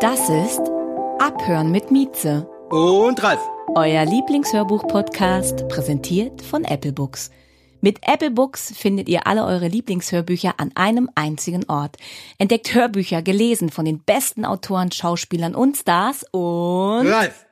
Das ist Abhören mit Mieze, Und Ralf. euer Lieblingshörbuch-Podcast, präsentiert von Apple Books. Mit Apple Books findet ihr alle eure Lieblingshörbücher an einem einzigen Ort. Entdeckt Hörbücher gelesen von den besten Autoren, Schauspielern und Stars und Ralf.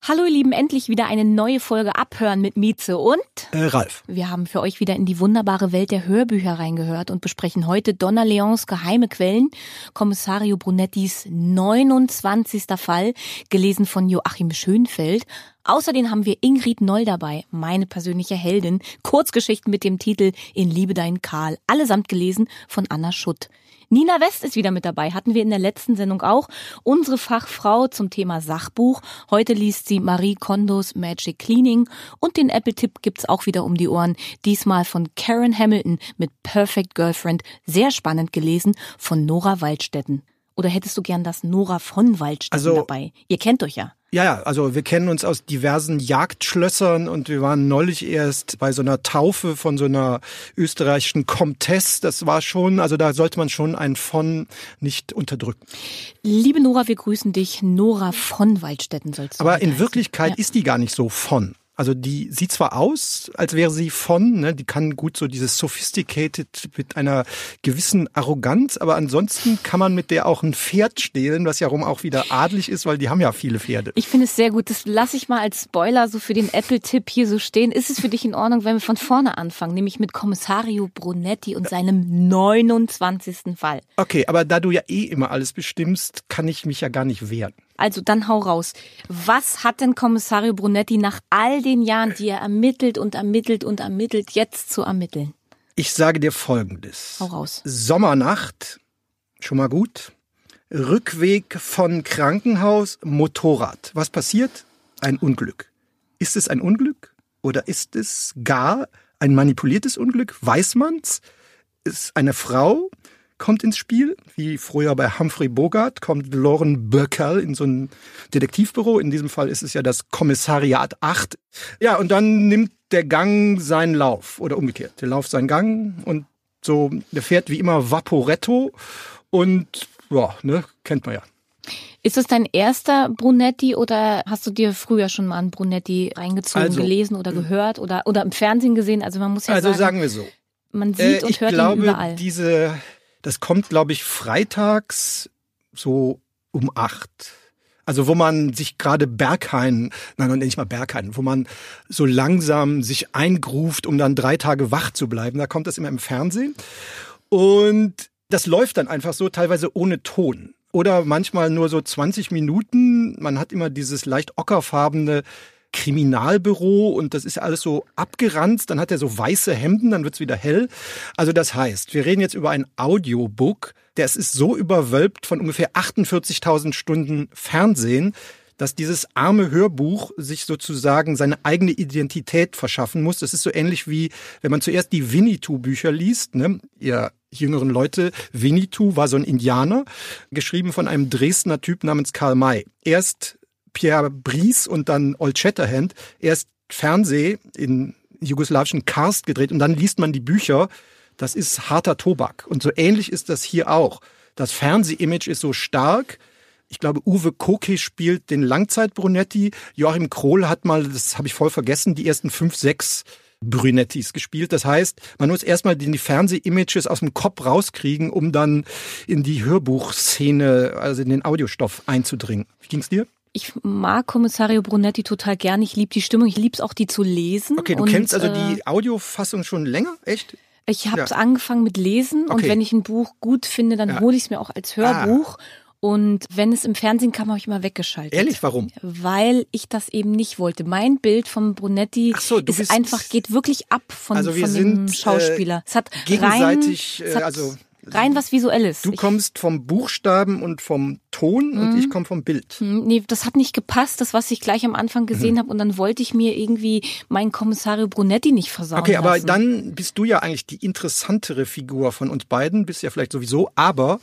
Hallo ihr Lieben, endlich wieder eine neue Folge Abhören mit Mieze und Äh, Ralf. wir haben für euch wieder in die wunderbare Welt der Hörbücher reingehört und besprechen heute Donna Leons Geheime Quellen, Kommissario Brunettis 29. Fall, gelesen von Joachim Schönfeld. Außerdem haben wir Ingrid Noll dabei, meine persönliche Heldin, Kurzgeschichten mit dem Titel In Liebe dein Karl, allesamt gelesen von Anna Schutt. Nina West ist wieder mit dabei, hatten wir in der letzten Sendung auch. Unsere Fachfrau zum Thema Sachbuch. Heute liest sie Marie Kondos Magic Cleaning und den Apple-Tipp gibt's auch wieder um die Ohren. Diesmal von Karen Hamilton mit Perfect Girlfriend. Sehr spannend gelesen von Nora Waldstetten. Oder hättest du gern das Nora von Waldstetten Also- dabei? Ihr kennt euch ja. Ja, ja, also wir kennen uns aus diversen Jagdschlössern und wir waren neulich erst bei so einer Taufe von so einer österreichischen Comtesse. Das war schon, also da sollte man schon ein von nicht unterdrücken. Liebe Nora, wir grüßen dich. Nora von Waldstetten sollst du Aber in heißen. Wirklichkeit Ja. ist die gar nicht so von. Also die sieht zwar aus, als wäre sie von, ne, die kann gut so dieses sophisticated mit einer gewissen Arroganz, aber ansonsten kann man mit der auch ein Pferd stehlen, was ja rum auch wieder adlig ist, weil die haben ja viele Pferde. Ich finde es sehr gut. Das lasse ich mal als Spoiler so für den Apple-Tipp hier so stehen. Ist es für dich in Ordnung, wenn wir von vorne anfangen, nämlich mit Kommissario Brunetti und seinem 29. Fall? Okay, aber da du ja eh immer alles bestimmst, kann ich mich ja gar nicht wehren. Also dann hau raus. Was hat denn Kommissario Brunetti nach all den Jahren, die er ermittelt und ermittelt und ermittelt, jetzt zu ermitteln? Ich sage dir Folgendes. Hau raus. Sommernacht, schon mal gut. Rückweg von Krankenhaus, Motorrad. Was passiert? Ein Unglück. Ist es ein Unglück oder ist es gar ein manipuliertes Unglück? Weiß man's? Ist eine Frau kommt ins Spiel, wie früher bei Humphrey Bogart, kommt Lauren Bacall in so ein Detektivbüro. In diesem Fall ist es ja das Kommissariat 8. Ja, und dann nimmt der Gang seinen Lauf oder umgekehrt. Der Lauf seinen Gang und so, der fährt wie immer Vaporetto und ja, ne, kennt man ja. Ist es dein erster Brunetti oder hast du dir früher schon mal einen Brunetti reingezogen, Also, gelesen oder gehört oder, oder im Fernsehen gesehen? Also man muss ja Also sagen, sagen wir so. man sieht Äh, und hört glaube, ihn überall. diese, das kommt, glaube ich, freitags so um acht. Also wo man sich gerade Berghain, nein, nein, nicht mal Berghain, wo man so langsam sich eingruft, um dann drei Tage wach zu bleiben. Da kommt das immer im Fernsehen. Und das läuft dann einfach so, teilweise ohne Ton. Oder manchmal nur so 20 Minuten. Man hat immer dieses leicht ockerfarbene Kriminalbüro und das ist alles so abgeranzt. Dann hat er so weiße Hemden, dann wird's wieder hell. Also das heißt, wir reden jetzt über ein Audiobook. Der ist so überwölbt von ungefähr 48.000 Stunden Fernsehen, dass dieses arme Hörbuch sich sozusagen seine eigene Identität verschaffen muss. Das ist so ähnlich wie, wenn man zuerst die Winnetou-Bücher liest, ne? ihr jüngeren Leute, Winnetou war so ein Indianer, geschrieben von einem Dresdner Typ namens Karl May. Erst Pierre Brice und dann Old Shatterhand, erst Fernseh in jugoslawischen Karst gedreht und dann liest man die Bücher. Das ist harter Tobak. Und so ähnlich ist das hier auch. Das Fernsehimage ist so stark. Ich glaube, Uwe Koke spielt den Langzeit-Brunetti. Joachim Krohl hat mal, das habe ich voll vergessen, die ersten fünf, sechs Brünettis gespielt. Das heißt, man muss erstmal die Fernsehimages aus dem Kopf rauskriegen, um dann in die Hörbuchszene, also in den Audiostoff einzudringen. Wie ging's dir? Ich mag Kommissario Brunetti total gern. Ich liebe die Stimmung. Ich liebe es auch, die zu lesen. Okay, du und, kennst also äh, die Audiofassung schon länger? Echt? Ich habe es Ja. angefangen mit Lesen und Okay. wenn ich ein Buch gut finde, dann Ja. Ah. hole ich es mir auch als Hörbuch. Und wenn es im Fernsehen kam, habe ich immer weggeschaltet. Ehrlich, warum? Weil ich das eben nicht wollte. Mein Bild vom Brunetti so, ist bist- einfach, geht wirklich ab von, Also von sind, dem Schauspieler. äh, es hat gegenseitig, rein, es äh, hat also rein was Visuelles. Du Ich- kommst vom Buchstaben und vom Ton und ich komme vom Bild. Hm, Nee, das hat nicht gepasst, das, was ich gleich am Anfang gesehen Mhm. habe. Und dann wollte ich mir irgendwie meinen Kommissario Brunetti nicht versauen Okay, aber lassen. dann bist du ja eigentlich die interessantere Figur von uns beiden, bist ja vielleicht sowieso, aber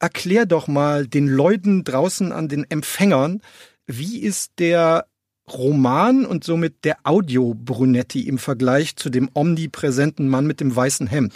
erklär doch mal den Leuten draußen an den Empfängern, wie ist der Roman und somit der Audio Brunetti im Vergleich zu dem omnipräsenten Mann mit dem weißen Hemd?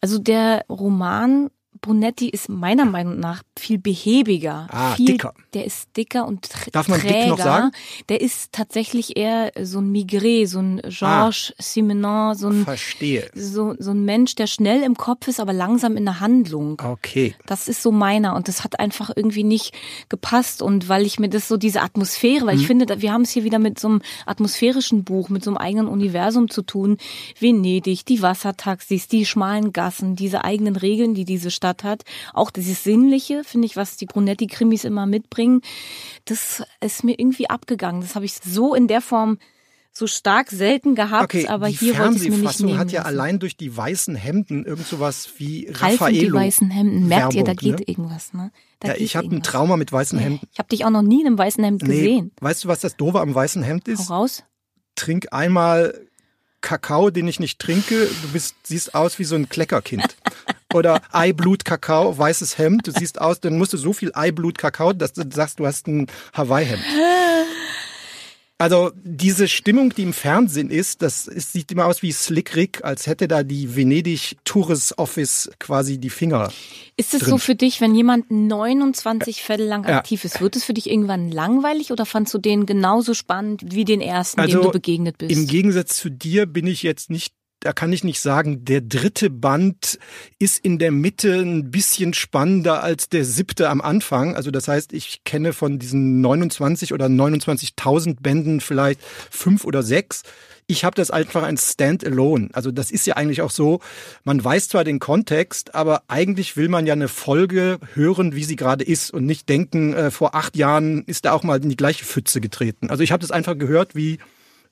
Also der Roman Brunetti ist meiner Meinung nach viel behäbiger. Ah, viel, dicker. Der ist dicker und tr Darf man dick träger. noch sagen? Der ist tatsächlich eher so ein Migré, so ein Georges Simenon, so ein, Verstehe. so, so ein Mensch, der schnell im Kopf ist, aber langsam in der Handlung. Okay. Das ist so meiner und das hat einfach irgendwie nicht gepasst und weil ich mir das so diese Atmosphäre, weil ich finde, wir haben es hier wieder mit so einem atmosphärischen Buch, mit so einem eigenen Universum zu tun. Venedig, die Wassertaxis, die schmalen Gassen, diese eigenen Regeln, die diese Stadt hat, auch dieses Sinnliche, finde ich, was die Brunetti-Krimis immer mitbringen, das ist mir irgendwie abgegangen. Das habe ich so in der Form so stark selten gehabt, Okay, aber die hier wollte ich es mir nicht nehmen hat ja allein durch die weißen Hemden irgend sowas wie Ralf und die Raffaello. weißen Hemden. Merkt ihr, da Werbung, geht ne? irgendwas, ne? Da Ja, ich habe ein. Trauma mit weißen Hemden. Ich habe dich auch noch nie in einem weißen Hemd gesehen. weißt du, was das Doofe am weißen Hemd ist? Hau raus. Trink einmal Kakao, den ich nicht trinke. Du bist, siehst aus wie so ein Kleckerkind. Oder Eiblut Kakao, weißes Hemd. Du siehst aus, dann musst du so viel Eiblut Kakao, dass du sagst, du hast ein Hawaii-Hemd. Also diese Stimmung, die im Fernsehen ist, das ist, sieht immer aus wie Slick Rick, als hätte da die Venedig Tourist Office quasi die Finger. Ist es drin. so für dich, wenn jemand 29 Fälle lang Ja. aktiv ist, wird es für dich irgendwann langweilig oder fandst du den genauso spannend wie den ersten, dem du begegnet bist? Also Im Gegensatz zu dir bin ich jetzt nicht, da kann ich nicht sagen, der dritte Band ist in der Mitte ein bisschen spannender als der siebte am Anfang. Also das heißt, ich kenne von diesen 29 oder 29.000 Bänden vielleicht fünf oder sechs. Ich habe das einfach ein Standalone. Also das ist ja eigentlich auch so, man weiß zwar den Kontext, aber eigentlich will man ja eine Folge hören, wie sie gerade ist und nicht denken, äh, vor acht Jahren ist da auch mal in die gleiche Pfütze getreten. Also ich habe das einfach gehört wie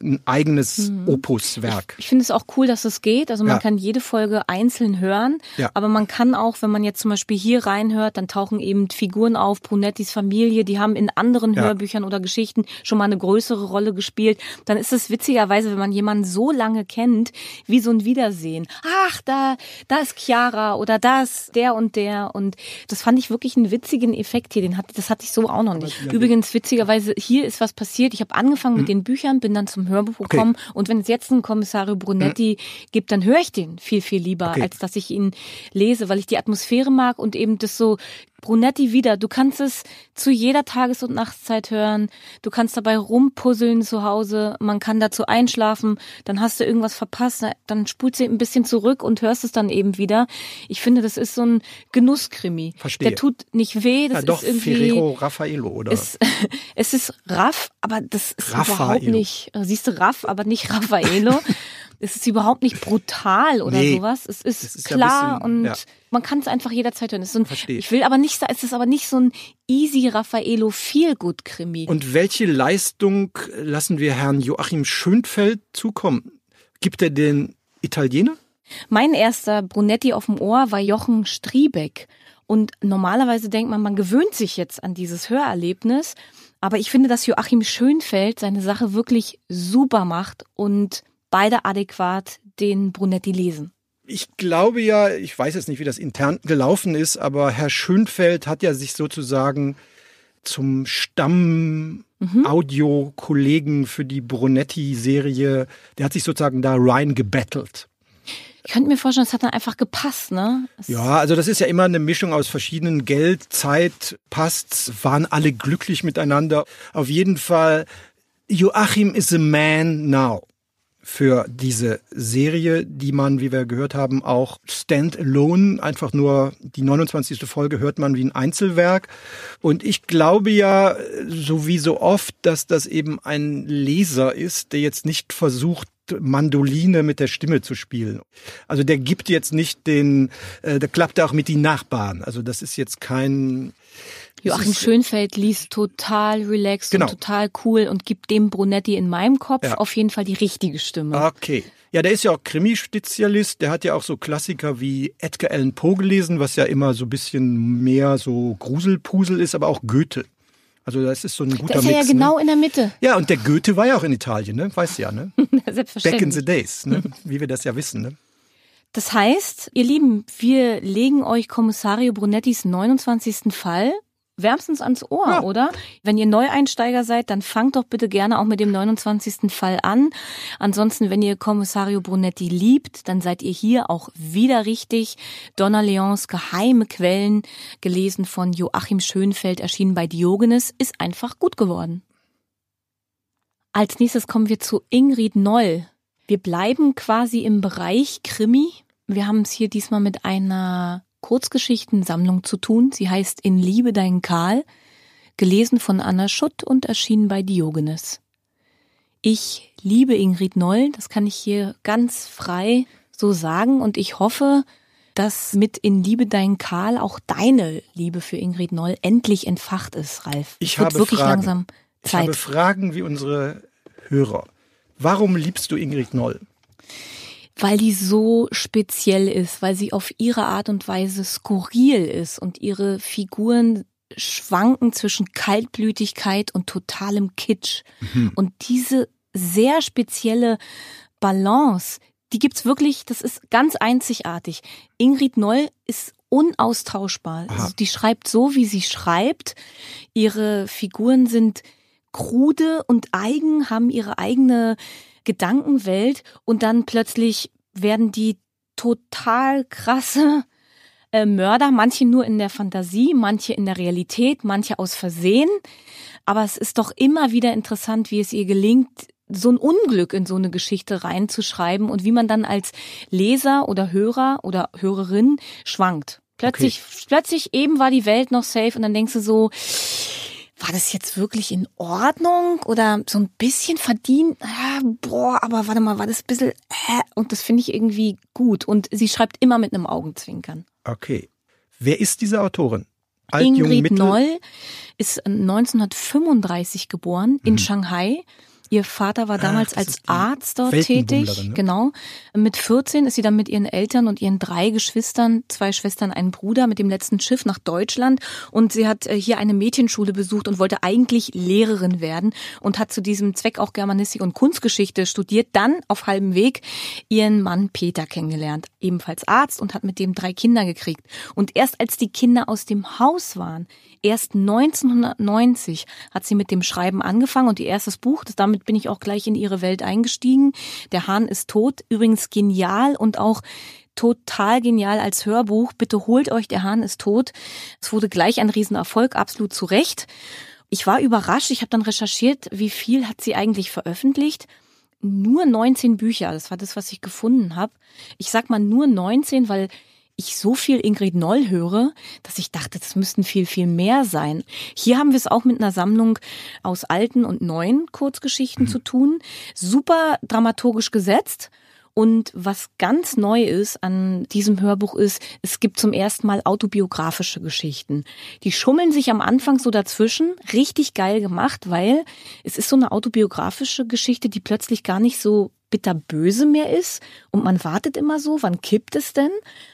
ein eigenes Opuswerk. Ich finde es auch cool, dass es geht. Also man Ja. kann jede Folge einzeln hören, Ja. aber man kann auch, wenn man jetzt zum Beispiel hier reinhört, dann tauchen eben Figuren auf, Brunettis Familie, die haben in anderen Ja. Hörbüchern oder Geschichten schon mal eine größere Rolle gespielt. Dann ist es witzigerweise, wenn man jemanden so lange kennt, wie so ein Wiedersehen. Ach, da, da ist Chiara oder da ist der und der und das fand ich wirklich einen witzigen Effekt hier. Den hat, das hatte ich so auch noch nicht. Übrigens witzigerweise hier ist was passiert. Ich habe angefangen mit den Büchern, bin dann zum Hörbuch Okay. und wenn es jetzt einen Kommissario Brunetti gibt, dann höre ich den viel, viel lieber, Okay. als dass ich ihn lese, weil ich die Atmosphäre mag und eben das so Brunetti wieder. Du kannst es zu jeder Tages- und Nachtszeit hören. Du kannst dabei rumpuzzeln zu Hause. Man kann dazu einschlafen. Dann hast du irgendwas verpasst. Dann spulst du ein bisschen zurück und hörst es dann eben wieder. Ich finde, das ist so ein Genusskrimi. Verstehe. Der tut nicht weh. Das ja, doch, ist irgendwie. Ferrero Raffaello, oder? Es, es ist Raff, aber das ist Raffaello. überhaupt nicht, siehst du, Raff, aber nicht Raffaello. es ist überhaupt nicht brutal oder Nee, sowas. Es ist, ist ja klar bisschen- und ja. man kann es einfach jederzeit hören. Es ist so ein, ich will aber nicht sagen, es ist aber nicht so ein easy Raffaello Feelgood Krimi. Und welche Leistung lassen wir Herrn Joachim Schönfeld zukommen? Gibt er den Italiener? Mein erster Brunetti auf dem Ohr war Jochen Striebeck. Und normalerweise denkt man, man gewöhnt sich jetzt an dieses Hörerlebnis. Aber ich finde, dass Joachim Schönfeld seine Sache wirklich super macht und beide adäquat den Brunetti lesen. Ich glaube ja, ich weiß jetzt nicht, wie das intern gelaufen ist, aber Herr Schönfeld hat ja sich sozusagen zum Stamm Audiokollegen für die Brunetti-Serie, der hat sich sozusagen da rein gebettelt. Ich könnte mir vorstellen, es hat dann einfach gepasst, ne? Es- Ja, also das ist ja immer eine Mischung aus verschiedenen Geld, Zeit, passt's, waren alle glücklich miteinander. Auf jeden Fall, Joachim is a man now für diese Serie, die man, wie wir gehört haben, auch standalone, einfach nur die 29. Folge hört man wie ein Einzelwerk. Und ich glaube ja, so wie so oft, dass das eben ein Leser ist, der jetzt nicht versucht, Mandoline mit der Stimme zu spielen. Also der gibt jetzt nicht den, äh, der klappt auch mit die Nachbarn. Also das ist jetzt kein Joachim Schönfeld liest total relaxed genau. und total cool und gibt dem Brunetti in meinem Kopf ja. auf jeden Fall die richtige Stimme. Okay. Ja, der ist ja auch Krimi-Spezialist. Der hat ja auch so Klassiker wie Edgar Allan Poe gelesen, was ja immer so ein bisschen mehr so Gruselpusel ist, aber auch Goethe. Also das ist so ein guter. Das ist ja Mix, genau ne? in der Mitte. Ja, und der Goethe war ja auch in Italien, ne? Weißt du ja, ne? Selbstverständlich. Back in the days, ne? Wie wir das ja wissen, ne? Das heißt, ihr Lieben, wir legen euch Kommissario Brunettis 29. Fall wärmstens ans Ohr, ja. oder? Wenn ihr Neueinsteiger seid, dann fangt doch bitte gerne auch mit dem 29. Fall an. Ansonsten, wenn ihr Kommissario Brunetti liebt, dann seid ihr hier auch wieder richtig. Donna Leons Geheime Quellen, gelesen von Joachim Schönfeld, erschienen bei Diogenes, ist einfach gut geworden. Als nächstes kommen wir zu Ingrid Noll. Wir bleiben quasi im Bereich Krimi. Wir haben es hier diesmal mit einer Kurzgeschichtensammlung zu tun. Sie heißt In Liebe dein Karl, gelesen von Anna Schutt und erschienen bei Diogenes. Ich liebe Ingrid Noll, das kann ich hier ganz frei so sagen und ich hoffe, dass mit In Liebe dein Karl auch deine Liebe für Ingrid Noll endlich entfacht ist, Ralf. Ich habe wirklich Fragen. langsam Zeit. Ich habe Fragen wie unsere Hörer. Warum liebst du Ingrid Noll? Weil die so speziell ist, weil sie auf ihre Art und Weise skurril ist und ihre Figuren schwanken zwischen Kaltblütigkeit und totalem Kitsch. Mhm. Und diese sehr spezielle Balance, die gibt's wirklich, das ist ganz einzigartig. Ingrid Noll ist unaustauschbar. Also die schreibt so, wie sie schreibt. Ihre Figuren sind krude und eigen, haben ihre eigene Gedankenwelt und dann plötzlich werden die total krasse äh, Mörder, manche nur in der Fantasie, manche in der Realität, manche aus Versehen. Aber es ist doch immer wieder interessant, wie es ihr gelingt, so ein Unglück in so eine Geschichte reinzuschreiben und wie man dann als Leser oder Hörer oder Hörerin schwankt. Plötzlich, okay. plötzlich eben war die Welt noch safe und dann denkst du so, war das jetzt wirklich in Ordnung oder so ein bisschen verdient? Ah, boah, aber warte mal, war das ein bisschen, äh, und das finde ich irgendwie gut. Und sie schreibt immer mit einem Augenzwinkern. Okay. Wer ist diese Autorin? Alt, Ingrid jung, Noll ist 1935 geboren in mhm. Shanghai Ihr Vater war ah, damals ah, als Arzt dort tätig. Ne? Genau. Mit 14 ist sie dann mit ihren Eltern und ihren drei Geschwistern, zwei Schwestern, einen Bruder, mit dem letzten Schiff nach Deutschland. Und sie hat äh, hier eine Mädchenschule besucht und wollte eigentlich Lehrerin werden und hat zu diesem Zweck auch Germanistik und Kunstgeschichte studiert. Dann auf halbem Weg ihren Mann Peter kennengelernt, ebenfalls Arzt und hat mit dem drei Kinder gekriegt. Und erst als die Kinder aus dem Haus waren, Erst 1990 hat sie mit dem Schreiben angefangen und ihr erstes Buch, das, damit bin ich auch gleich in ihre Welt eingestiegen. Der Hahn ist tot. Übrigens genial und auch total genial als Hörbuch. Bitte holt euch, der Hahn ist tot. Es wurde gleich ein Riesenerfolg, absolut zu Recht. Ich war überrascht, ich habe dann recherchiert, wie viel hat sie eigentlich veröffentlicht. Nur 19 Bücher, das war das, was ich gefunden habe. Ich sag mal nur 19, weil ich so viel Ingrid Noll höre, dass ich dachte, das müssten viel, viel mehr sein. Hier haben wir es auch mit einer Sammlung aus alten und neuen Kurzgeschichten mhm. zu tun. Super dramaturgisch gesetzt. Und was ganz neu ist an diesem Hörbuch ist, es gibt zum ersten Mal autobiografische Geschichten. Die schummeln sich am Anfang so dazwischen, richtig geil gemacht, weil es ist so eine autobiografische Geschichte, die plötzlich gar nicht so bitterböse mehr ist und man wartet immer so, wann kippt es denn?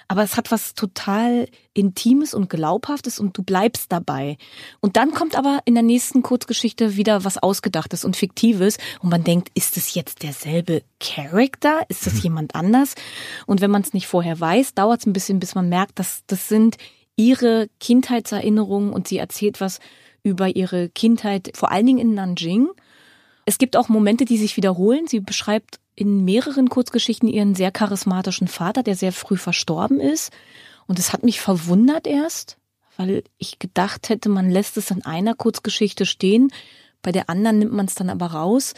Aber es hat was total Intimes und Glaubhaftes und du bleibst dabei. Und dann kommt aber in der nächsten Kurzgeschichte wieder was Ausgedachtes und Fiktives und man denkt, ist es jetzt derselbe Charakter? Ist das mhm. jemand anders? Und wenn man es nicht vorher weiß, dauert es ein bisschen, bis man merkt, dass das sind ihre Kindheitserinnerungen und sie erzählt was über ihre Kindheit, vor allen Dingen in Nanjing. Es gibt auch Momente, die sich wiederholen. Sie beschreibt in mehreren Kurzgeschichten ihren sehr charismatischen Vater, der sehr früh verstorben ist. Und es hat mich verwundert erst, weil ich gedacht hätte, man lässt es in einer Kurzgeschichte stehen, bei der anderen nimmt man es dann aber raus.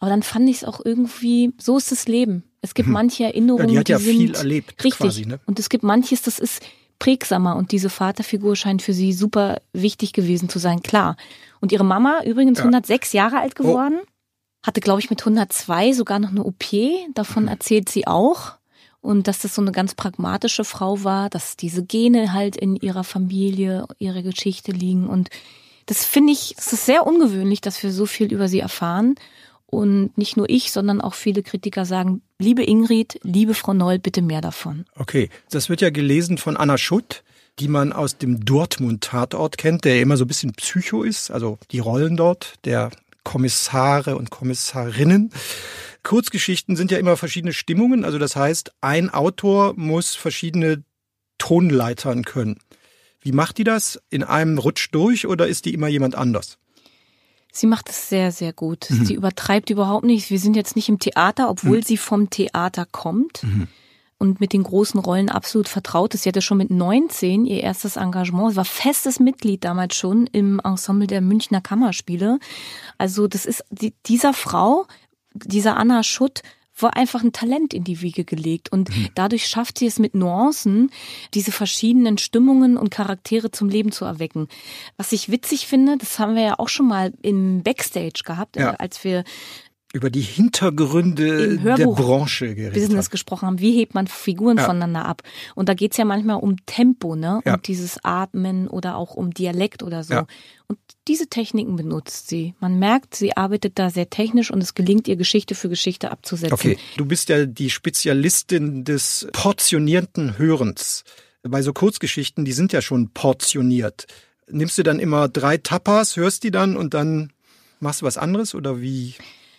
Aber dann fand ich es auch irgendwie, so ist das Leben. Es gibt mhm. manche Erinnerungen, ja, die hat ja die viel erlebt, richtig. Quasi, ne? Und es gibt manches, das ist prägsamer und diese Vaterfigur scheint für sie super wichtig gewesen zu sein, klar. Und ihre Mama, übrigens ja. 106 Jahre alt geworden. Oh. Hatte, glaube ich, mit 102 sogar noch eine OP. Davon mhm. erzählt sie auch. Und dass das so eine ganz pragmatische Frau war, dass diese Gene halt in ihrer Familie, ihre Geschichte liegen. Und das finde ich, es ist sehr ungewöhnlich, dass wir so viel über sie erfahren. Und nicht nur ich, sondern auch viele Kritiker sagen, liebe Ingrid, liebe Frau Noll, bitte mehr davon. Okay, das wird ja gelesen von Anna Schutt, die man aus dem Dortmund-Tatort kennt, der immer so ein bisschen Psycho ist, also die Rollen dort, der Kommissare und Kommissarinnen. Kurzgeschichten sind ja immer verschiedene Stimmungen, also das heißt, ein Autor muss verschiedene Tonleitern können. Wie macht die das? In einem Rutsch durch oder ist die immer jemand anders? Sie macht es sehr, sehr gut. Mhm. Sie übertreibt überhaupt nicht. Wir sind jetzt nicht im Theater, obwohl mhm. sie vom Theater kommt. Mhm. Und mit den großen Rollen absolut vertraut ist. Sie hatte schon mit 19 ihr erstes Engagement. Sie war festes Mitglied damals schon im Ensemble der Münchner Kammerspiele. Also das ist die, dieser Frau, dieser Anna Schutt, war einfach ein Talent in die Wiege gelegt und mhm. dadurch schafft sie es mit Nuancen, diese verschiedenen Stimmungen und Charaktere zum Leben zu erwecken. Was ich witzig finde, das haben wir ja auch schon mal im Backstage gehabt, ja. als wir über die Hintergründe der Branche geredet Business haben. gesprochen haben. Wie hebt man Figuren ja. voneinander ab? Und da geht's ja manchmal um Tempo, ne? Ja. Um dieses Atmen oder auch um Dialekt oder so. Ja. Und diese Techniken benutzt sie. Man merkt, sie arbeitet da sehr technisch und es gelingt ihr Geschichte für Geschichte abzusetzen. Okay, du bist ja die Spezialistin des portionierten Hörens. Bei so Kurzgeschichten, die sind ja schon portioniert. Nimmst du dann immer drei Tapas, hörst die dann und dann machst du was anderes oder wie?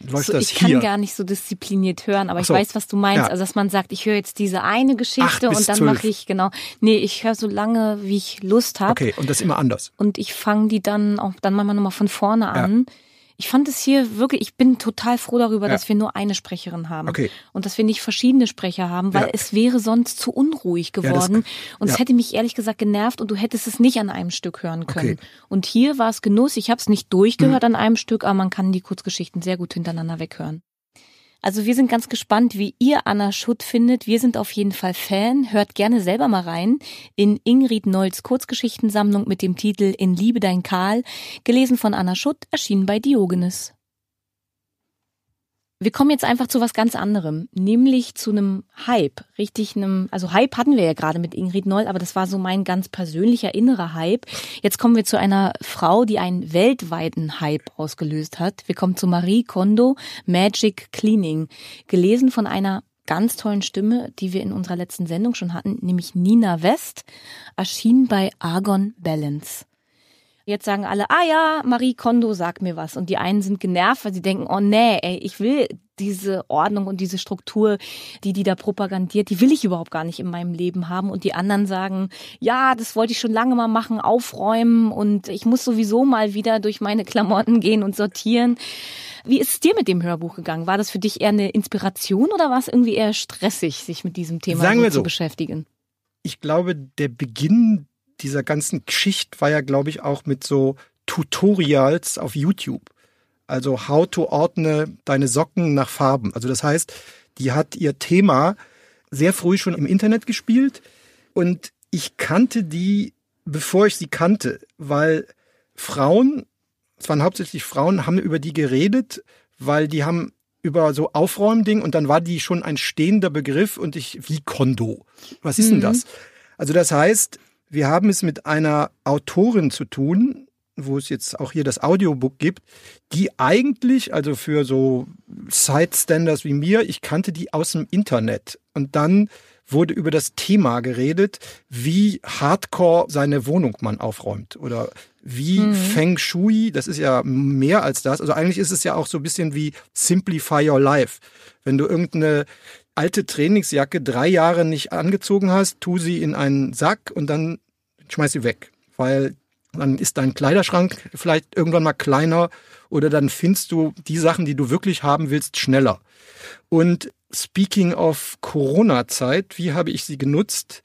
Läuft so, das ich hier? Ich kann gar nicht so diszipliniert hören, aber so. ich weiß, was du meinst. Ja. Also, dass man sagt, ich höre jetzt diese eine Geschichte und dann mache ich, genau. Nee, ich höre so lange, wie ich Lust habe. Okay, und das immer anders. Und ich fange die dann auch dann machen wir nochmal von vorne an. Ja. Ich fand es hier wirklich, ich bin total froh darüber, ja. dass wir nur eine Sprecherin haben. Okay. Und dass wir nicht verschiedene Sprecher haben, weil ja. es wäre sonst zu unruhig geworden. Ja, das, und es hätte mich ehrlich gesagt genervt und du hättest es nicht an einem Stück hören können. Okay. Und hier war es Genuss. Ich habe es nicht durchgehört mhm. an einem Stück, aber man kann die Kurzgeschichten sehr gut hintereinander weghören. Also wir sind ganz gespannt, wie ihr Anna Schutt findet. Wir sind auf jeden Fall Fan. Hört gerne selber mal rein in Ingrid Nolls Kurzgeschichtensammlung mit dem Titel In Liebe dein Karl, gelesen von Anna Schutt, erschienen bei Diogenes. Wir kommen jetzt einfach zu was ganz anderem, nämlich zu einem Hype, richtig einem, also Hype hatten wir ja gerade mit Ingrid Noll, aber das war so mein ganz persönlicher innerer Hype. Jetzt kommen wir zu einer Frau, die einen weltweiten Hype ausgelöst hat. Wir kommen zu Marie Kondo, Magic Cleaning, gelesen von einer ganz tollen Stimme, die wir in unserer letzten Sendung schon hatten, nämlich Nina West, erschien bei Argon Balance. Jetzt sagen alle, ah ja, Marie Kondo sagt mir was. Und die einen sind genervt, weil sie denken, oh nee, ey, ich will diese Ordnung und diese Struktur, die die da propagandiert, die will ich überhaupt gar nicht in meinem Leben haben. Und die anderen sagen, ja, das wollte ich schon lange mal machen, aufräumen und ich muss sowieso mal wieder durch meine Klamotten gehen und sortieren. Wie ist es dir mit dem Hörbuch gegangen? War das für dich eher eine Inspiration oder war es irgendwie eher stressig, sich mit diesem Thema so zu beschäftigen? Ich glaube, der Beginn dieser ganzen Geschichte war ja, glaube ich, auch mit so Tutorials auf YouTube. Also how to ordne deine Socken nach Farben. Also das heißt, die hat ihr Thema sehr früh schon im Internet gespielt und ich kannte die, bevor ich sie kannte, weil Frauen, es waren hauptsächlich Frauen, haben über die geredet, weil die haben über so Aufräumding und dann war die schon ein stehender Begriff und ich, wie Kondo. Was ist mhm. denn das? Also das heißt, wir haben es mit einer Autorin zu tun, wo es jetzt auch hier das Audiobook gibt, die eigentlich, also für so Side-Standers wie mir, ich kannte die aus dem Internet. Und dann wurde über das Thema geredet, wie hardcore seine Wohnung man aufräumt oder wie mhm. Feng Shui, das ist ja mehr als das. Also eigentlich ist es ja auch so ein bisschen wie Simplify Your Life. Wenn du irgendeine alte Trainingsjacke drei Jahre nicht angezogen hast, tu sie in einen Sack und dann schmeiß sie weg. Weil dann ist dein Kleiderschrank vielleicht irgendwann mal kleiner oder dann findest du die Sachen, die du wirklich haben willst, schneller. Und speaking of Corona-Zeit, wie habe ich sie genutzt?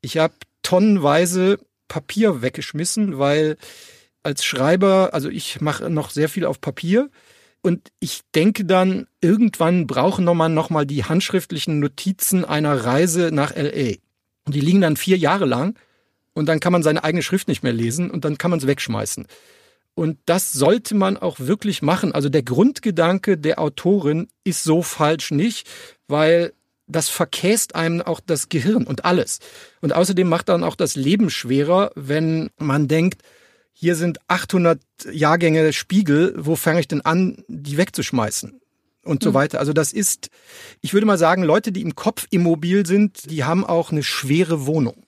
Ich habe tonnenweise Papier weggeschmissen, weil als Schreiber, also ich mache noch sehr viel auf Papier und ich denke dann, irgendwann brauchen man nochmal die handschriftlichen Notizen einer Reise nach LA. Und die liegen dann vier Jahre lang und dann kann man seine eigene Schrift nicht mehr lesen und dann kann man es wegschmeißen. Und das sollte man auch wirklich machen. Also der Grundgedanke der Autorin ist so falsch nicht, weil das verkäst einem auch das Gehirn und alles. Und außerdem macht dann auch das Leben schwerer, wenn man denkt, hier sind 800 Jahrgänge Spiegel, wo fange ich denn an, die wegzuschmeißen? Und so mhm. weiter. Also das ist, ich würde mal sagen, Leute, die im Kopf immobil sind, die haben auch eine schwere Wohnung.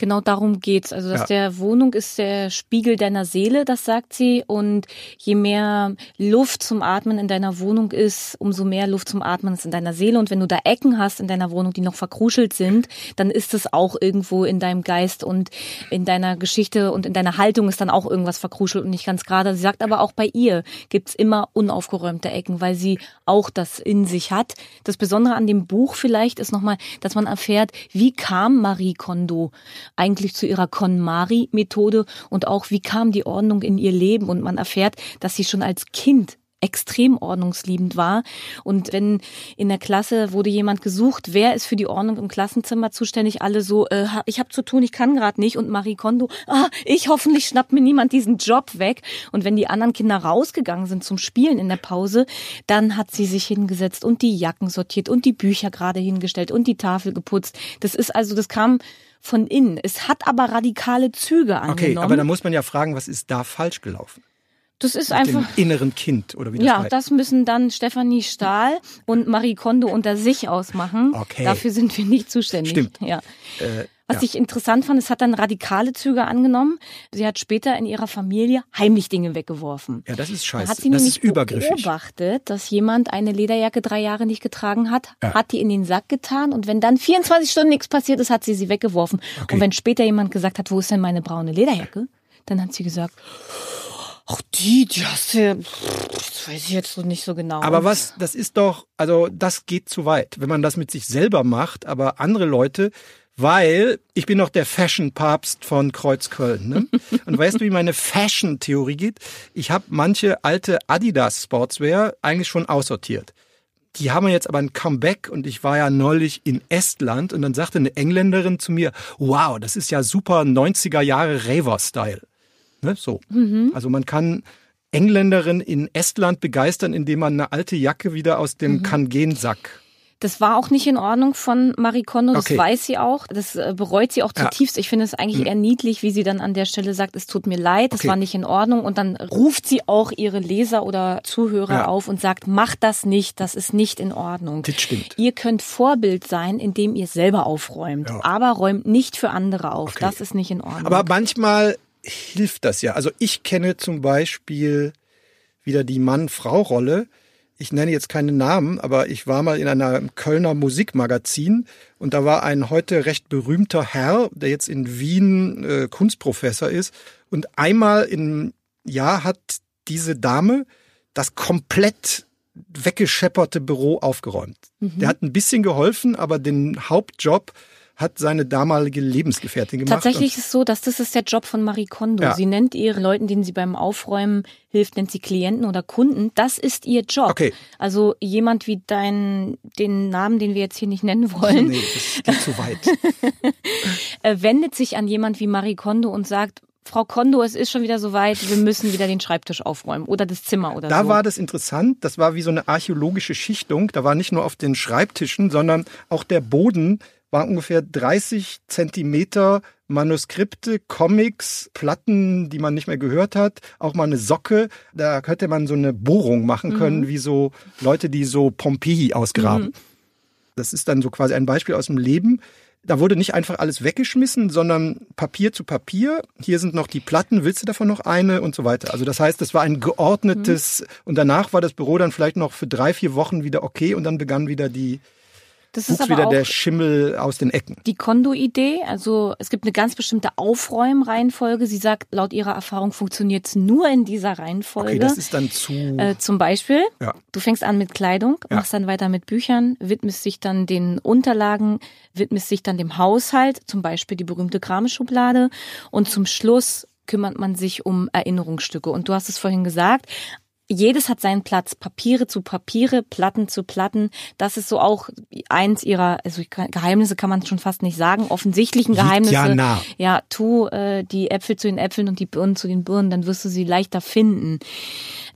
Genau darum geht's. Also, dass ja. der Wohnung ist der Spiegel deiner Seele, das sagt sie. Und je mehr Luft zum Atmen in deiner Wohnung ist, umso mehr Luft zum Atmen ist in deiner Seele. Und wenn du da Ecken hast in deiner Wohnung, die noch verkruschelt sind, dann ist es auch irgendwo in deinem Geist und in deiner Geschichte und in deiner Haltung ist dann auch irgendwas verkruschelt und nicht ganz gerade. Sie sagt aber auch bei ihr gibt's immer unaufgeräumte Ecken, weil sie auch das in sich hat. Das Besondere an dem Buch vielleicht ist nochmal, dass man erfährt, wie kam Marie Kondo eigentlich zu ihrer KonMari-Methode und auch, wie kam die Ordnung in ihr Leben. Und man erfährt, dass sie schon als Kind extrem ordnungsliebend war. Und wenn in der Klasse wurde jemand gesucht, wer ist für die Ordnung im Klassenzimmer zuständig, alle so, äh, ich habe zu tun, ich kann gerade nicht. Und Marie Kondo, ah, ich hoffentlich schnappt mir niemand diesen Job weg. Und wenn die anderen Kinder rausgegangen sind zum Spielen in der Pause, dann hat sie sich hingesetzt und die Jacken sortiert und die Bücher gerade hingestellt und die Tafel geputzt. Das ist also, das kam von innen. Es hat aber radikale Züge angenommen. Okay, aber da muss man ja fragen, was ist da falsch gelaufen? Das ist Mit einfach. Dem inneren Kind, oder wie das Ja, heißt. das müssen dann Stefanie Stahl und Marie Kondo unter sich ausmachen. Okay. Dafür sind wir nicht zuständig. Stimmt. Ja. Äh, was ja. ich interessant fand, es hat dann radikale Züge angenommen. Sie hat später in ihrer Familie heimlich Dinge weggeworfen. Ja, das ist scheiße. Da hat sie das nämlich beobachtet, dass jemand eine Lederjacke drei Jahre nicht getragen hat, ja. hat die in den Sack getan und wenn dann 24 Stunden nichts passiert ist, hat sie sie weggeworfen. Okay. Und wenn später jemand gesagt hat, wo ist denn meine braune Lederjacke, dann hat sie gesagt, Ach, die, die hast du, das weiß ich jetzt so nicht so genau. Aber was, das ist doch, also das geht zu weit, wenn man das mit sich selber macht, aber andere Leute, weil ich bin noch der Fashion-Papst von Kreuzköln. Ne? Und weißt du, wie meine Fashion-Theorie geht? Ich habe manche alte Adidas Sportswear eigentlich schon aussortiert. Die haben jetzt aber ein Comeback und ich war ja neulich in Estland und dann sagte eine Engländerin zu mir, wow, das ist ja super 90er Jahre Raver-Style. Ne? So. Mhm. Also man kann Engländerin in Estland begeistern, indem man eine alte Jacke wieder aus dem mhm. Kangen-Sack das war auch nicht in Ordnung von Marie Kondo, das okay. weiß sie auch, das äh, bereut sie auch zutiefst. Ja. Ich finde es eigentlich mhm. eher niedlich, wie sie dann an der Stelle sagt, es tut mir leid, das okay. war nicht in Ordnung und dann ruft sie auch ihre Leser oder Zuhörer ja. auf und sagt, macht das nicht, das ist nicht in Ordnung. Das stimmt. Ihr könnt Vorbild sein, indem ihr selber aufräumt, ja. aber räumt nicht für andere auf. Okay. Das ist nicht in Ordnung. Aber manchmal hilft das ja. Also ich kenne zum Beispiel wieder die Mann-Frau-Rolle. Ich nenne jetzt keine Namen, aber ich war mal in einer Kölner Musikmagazin und da war ein heute recht berühmter Herr, der jetzt in Wien äh, Kunstprofessor ist. Und einmal im Jahr hat diese Dame das komplett weggeschepperte Büro aufgeräumt. Mhm. Der hat ein bisschen geholfen, aber den Hauptjob hat seine damalige Lebensgefährtin gemacht. Tatsächlich ist es so, dass das ist der Job von Marie Kondo. Ja. Sie nennt ihre Leuten, denen sie beim Aufräumen hilft, nennt sie Klienten oder Kunden. Das ist ihr Job. Okay. Also jemand wie dein, den Namen, den wir jetzt hier nicht nennen wollen. Nee, das geht zu weit. wendet sich an jemand wie Marie Kondo und sagt, Frau Kondo, es ist schon wieder soweit, wir müssen wieder den Schreibtisch aufräumen oder das Zimmer oder da so. Da war das interessant, das war wie so eine archäologische Schichtung. Da war nicht nur auf den Schreibtischen, sondern auch der Boden war ungefähr 30 Zentimeter Manuskripte, Comics, Platten, die man nicht mehr gehört hat, auch mal eine Socke. Da könnte man so eine Bohrung machen können, mhm. wie so Leute, die so Pompeji ausgraben. Mhm. Das ist dann so quasi ein Beispiel aus dem Leben. Da wurde nicht einfach alles weggeschmissen, sondern Papier zu Papier. Hier sind noch die Platten, willst du davon noch eine und so weiter. Also das heißt, das war ein geordnetes, mhm. und danach war das Büro dann vielleicht noch für drei, vier Wochen wieder okay und dann begann wieder die, das ist aber wieder der Schimmel aus den Ecken. Die Kondo-Idee, also es gibt eine ganz bestimmte Aufräumreihenfolge. Sie sagt, laut ihrer Erfahrung funktioniert es nur in dieser Reihenfolge. Okay, das ist dann zu. Äh, zum Beispiel, ja. du fängst an mit Kleidung, ja. machst dann weiter mit Büchern, widmest dich dann den Unterlagen, widmest dich dann dem Haushalt, zum Beispiel die berühmte Kramschublade und zum Schluss kümmert man sich um Erinnerungsstücke. Und du hast es vorhin gesagt, jedes hat seinen Platz. Papiere zu Papiere, Platten zu Platten. Das ist so auch eins ihrer, also Geheimnisse kann man schon fast nicht sagen, offensichtlichen Geheimnisse. ja, nah. ja, tu äh, die Äpfel zu den Äpfeln und die Birnen zu den Birnen, dann wirst du sie leichter finden.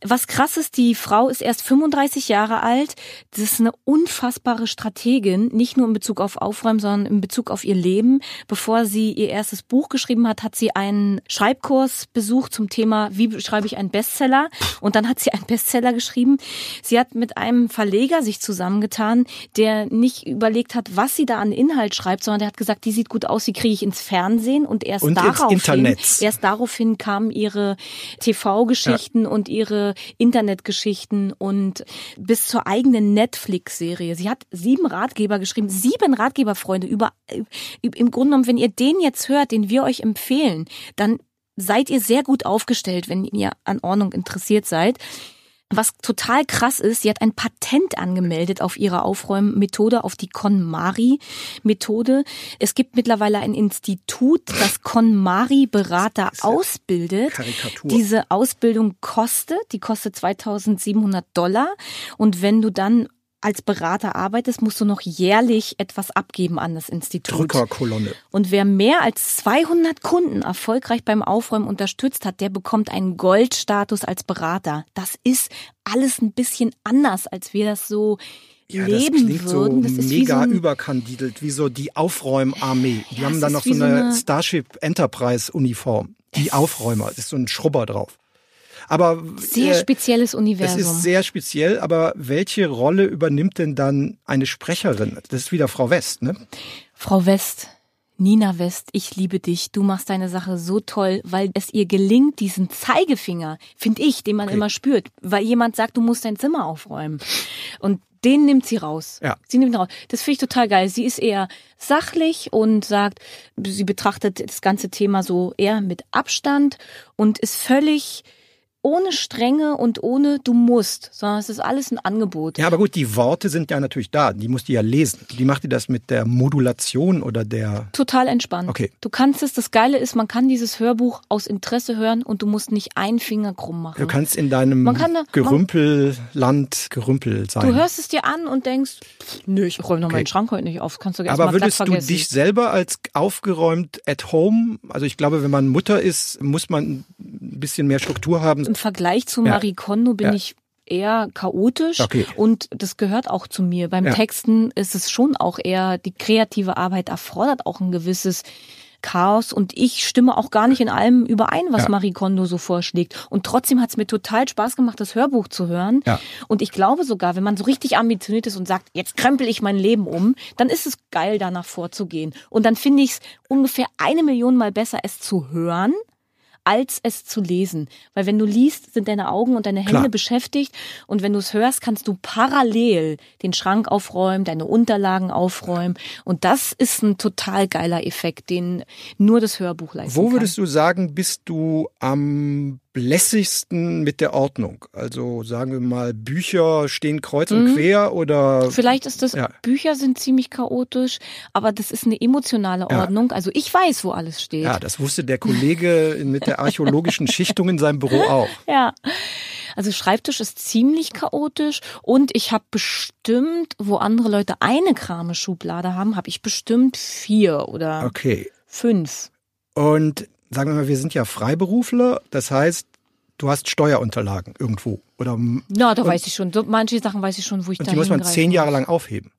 Was krass ist, die Frau ist erst 35 Jahre alt. Das ist eine unfassbare Strategin, nicht nur in Bezug auf Aufräumen, sondern in Bezug auf ihr Leben. Bevor sie ihr erstes Buch geschrieben hat, hat sie einen Schreibkurs besucht zum Thema, wie schreibe ich einen Bestseller? Und dann hat sie einen Bestseller geschrieben. Sie hat mit einem Verleger sich zusammengetan, der nicht überlegt hat, was sie da an Inhalt schreibt, sondern der hat gesagt, die sieht gut aus, die kriege ich ins Fernsehen und erst und daraufhin, erst daraufhin kamen ihre TV-Geschichten ja. und ihre Internetgeschichten und bis zur eigenen Netflix-Serie. Sie hat sieben Ratgeber geschrieben, sieben Ratgeberfreunde über, im Grunde genommen, wenn ihr den jetzt hört, den wir euch empfehlen, dann seid ihr sehr gut aufgestellt, wenn ihr an Ordnung interessiert seid. Was total krass ist, sie hat ein Patent angemeldet auf ihre Aufräummethode, auf die KonMari-Methode. Es gibt mittlerweile ein Institut, das KonMari-Berater ausbildet. Karikatur. Diese Ausbildung kostet, die kostet 2700 Dollar. Und wenn du dann als Berater arbeitest, musst du noch jährlich etwas abgeben an das Institut. Drückerkolonne. Und wer mehr als 200 Kunden erfolgreich beim Aufräumen unterstützt hat, der bekommt einen Goldstatus als Berater. Das ist alles ein bisschen anders, als wir das so ja, leben das würden. Das ist mega so überkandidelt, wie so die Aufräumarmee. Die ja, haben dann noch so eine, so eine Starship Enterprise Uniform. Die Aufräumer. Das ist so ein Schrubber drauf. Aber sehr äh, spezielles Universum. Es ist sehr speziell, aber welche Rolle übernimmt denn dann eine Sprecherin? Das ist wieder Frau West, ne? Frau West. Nina West, ich liebe dich. Du machst deine Sache so toll, weil es ihr gelingt, diesen Zeigefinger, finde ich, den man okay. immer spürt, weil jemand sagt, du musst dein Zimmer aufräumen. Und den nimmt sie raus. Ja. Sie nimmt ihn raus. Das finde ich total geil. Sie ist eher sachlich und sagt, sie betrachtet das ganze Thema so eher mit Abstand und ist völlig ohne Strenge und ohne du musst, sondern es ist alles ein Angebot. Ja, aber gut, die Worte sind ja natürlich da. Die musst du ja lesen. Wie macht ihr das mit der Modulation oder der? Total entspannt. Okay. Du kannst es, das Geile ist, man kann dieses Hörbuch aus Interesse hören und du musst nicht einen Finger krumm machen. Du kannst in deinem da, Gerümpelland Gerümpel sein. Du hörst es dir an und denkst, nö, ich räume noch okay. meinen Schrank heute nicht auf. Kannst du Aber würdest du dich selber als aufgeräumt at home, also ich glaube, wenn man Mutter ist, muss man ein bisschen mehr Struktur haben im Vergleich zu Marie Kondo bin ich eher chaotisch okay. und das gehört auch zu mir. Beim. Texten ist es schon auch eher, die kreative Arbeit erfordert auch ein gewisses Chaos und ich stimme auch gar nicht in allem überein, was ja. Marie Kondo so vorschlägt. Und trotzdem hat es mir total Spaß gemacht, das Hörbuch zu hören. Ja. Und ich glaube sogar, wenn man so richtig ambitioniert ist und sagt, jetzt krempel ich mein Leben um, dann ist es geil, danach vorzugehen. Und dann finde ich es ungefähr eine Million Mal besser, es zu hören, als es zu lesen. Weil wenn du liest, sind deine Augen und deine Hände Klar. beschäftigt und wenn du es hörst, kannst du parallel den Schrank aufräumen, deine Unterlagen aufräumen und das ist ein total geiler Effekt, den nur das Hörbuch leisten Wo würdest kann. du sagen, bist du am lässigsten mit der Ordnung? Also sagen wir mal, Bücher stehen kreuz und mhm. quer oder. Vielleicht ist das, ja. Bücher sind ziemlich chaotisch, aber das ist eine emotionale Ordnung. Ja. Also ich weiß, wo alles steht. Ja, das wusste der Kollege mit der archäologischen Schichtung in seinem Büro auch. Ja. Also Schreibtisch ist ziemlich chaotisch und ich habe bestimmt, wo andere Leute eine Krameschublade haben, habe ich bestimmt vier oder okay. fünf. Und sagen wir mal, wir sind ja Freiberufler, das heißt, du hast Steuerunterlagen irgendwo oder Ja, da und, weiß ich schon. Manche Sachen weiß ich schon, wo ich da Die muss man zehn Jahre lang aufheben.